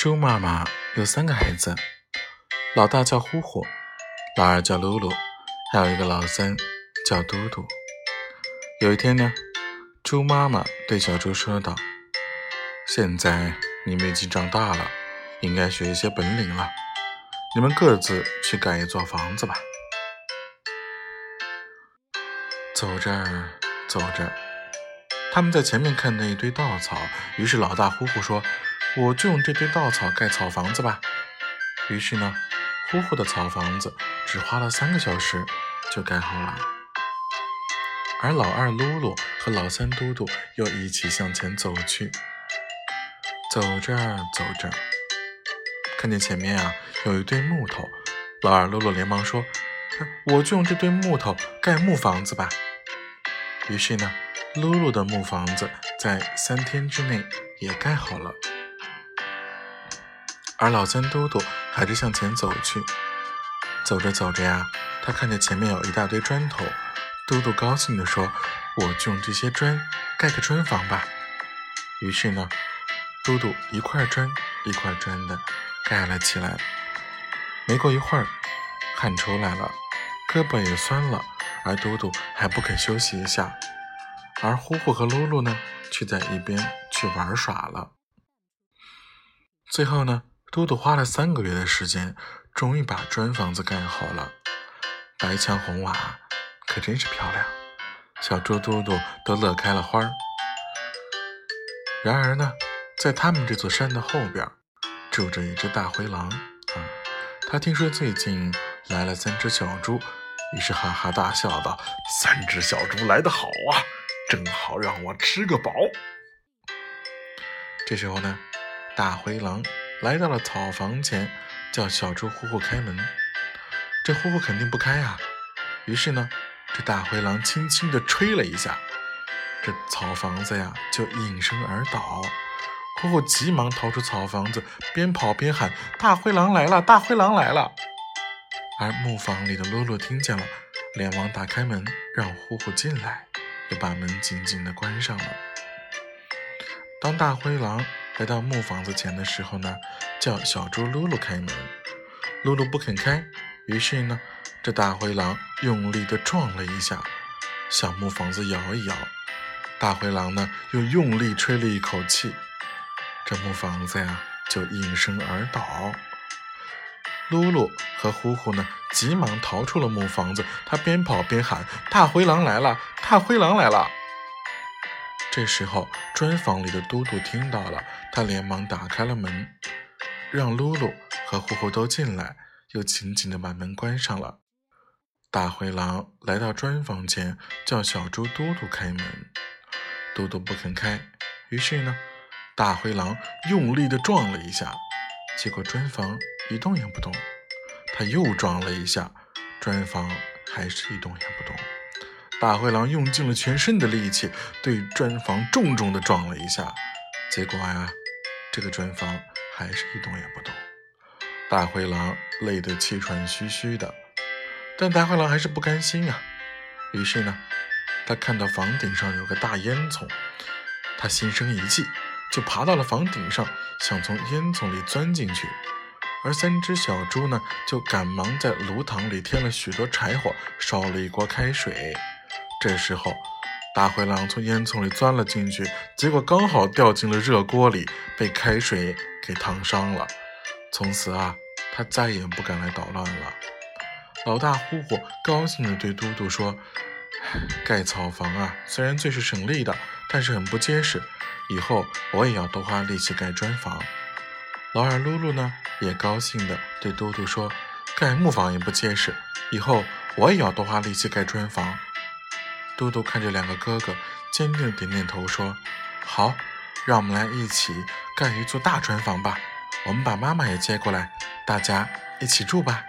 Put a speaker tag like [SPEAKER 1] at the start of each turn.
[SPEAKER 1] 猪妈妈有三个孩子，老大叫呼呼，老二叫噜噜，还有一个老三叫嘟嘟。有一天呢，猪妈妈对小猪说道：“现在你们已经长大了，应该学一些本领了。你们各自去盖一座房子吧。”走着走着，他们在前面看到一堆稻草，于是老大呼呼说。我就用这堆稻草盖草房子吧。于是呢，呼呼的草房子只花了三个小时就盖好了。而老二噜噜和老三嘟嘟又一起向前走去。走着走着，看见前面啊有一堆木头，老二噜噜连忙说：“我就用这堆木头盖木房子吧。”于是呢，噜噜的木房子在三天之内也盖好了。而老三嘟嘟还是向前走去，走着走着呀，他看见前面有一大堆砖头，嘟嘟高兴地说：“我就用这些砖盖个砖房吧。”于是呢，嘟嘟一块砖一块砖的盖了起来。没过一会儿，汗出来了，胳膊也酸了，而嘟嘟还不肯休息一下，而呼呼和噜噜呢，却在一边去玩耍了。最后呢。嘟嘟花了三个月的时间，终于把砖房子盖好了。白墙红瓦，可真是漂亮，小猪嘟嘟都乐开了花儿。然而呢，在他们这座山的后边，住着一只大灰狼。啊，他听说最近来了三只小猪，于是哈哈大笑道：“三只小猪来得好啊，正好让我吃个饱。”这时候呢，大灰狼。来到了草房前，叫小猪呼呼开门。这呼呼肯定不开啊。于是呢，这大灰狼轻轻地吹了一下，这草房子呀就应声而倒。呼呼急忙逃出草房子，边跑边喊：“大灰狼来了！大灰狼来了！”而木房里的露露听见了，连忙打开门，让呼呼进来，又把门紧紧地关上了。当大灰狼。来到木房子前的时候呢，叫小猪噜噜开门，噜噜不肯开，于是呢，这大灰狼用力地撞了一下，小木房子摇一摇，大灰狼呢又用力吹了一口气，这木房子呀就应声而倒。噜噜和呼呼呢急忙逃出了木房子，他边跑边喊：“大灰狼来了！大灰狼来了！”这时候，砖房里的嘟嘟听到了，他连忙打开了门，让噜噜和呼呼都进来，又紧紧地把门关上了。大灰狼来到砖房前，叫小猪嘟嘟开门，嘟嘟不肯开，于是呢，大灰狼用力地撞了一下，结果砖房一动也不动。他又撞了一下，砖房还是一动也不动。大灰狼用尽了全身的力气，对砖房重重地撞了一下，结果呀，这个砖房还是一动也不动。大灰狼累得气喘吁吁的，但大灰狼还是不甘心啊。于是呢，他看到房顶上有个大烟囱，他心生一计，就爬到了房顶上，想从烟囱里钻进去。而三只小猪呢，就赶忙在炉膛里添了许多柴火，烧了一锅开水。这时候，大灰狼从烟囱里钻了进去，结果刚好掉进了热锅里，被开水给烫伤了。从此啊，他再也不敢来捣乱了。老大呼呼高兴地对嘟嘟说：“盖草房啊，虽然最是省力的，但是很不结实。以后我也要多花力气盖砖房。”老二噜噜呢，也高兴地对嘟嘟说：“盖木房也不结实，以后我也要多花力气盖砖房。”嘟嘟看着两个哥哥，坚定点点头，说：“好，让我们来一起盖一座大船房吧。我们把妈妈也接过来，大家一起住吧。”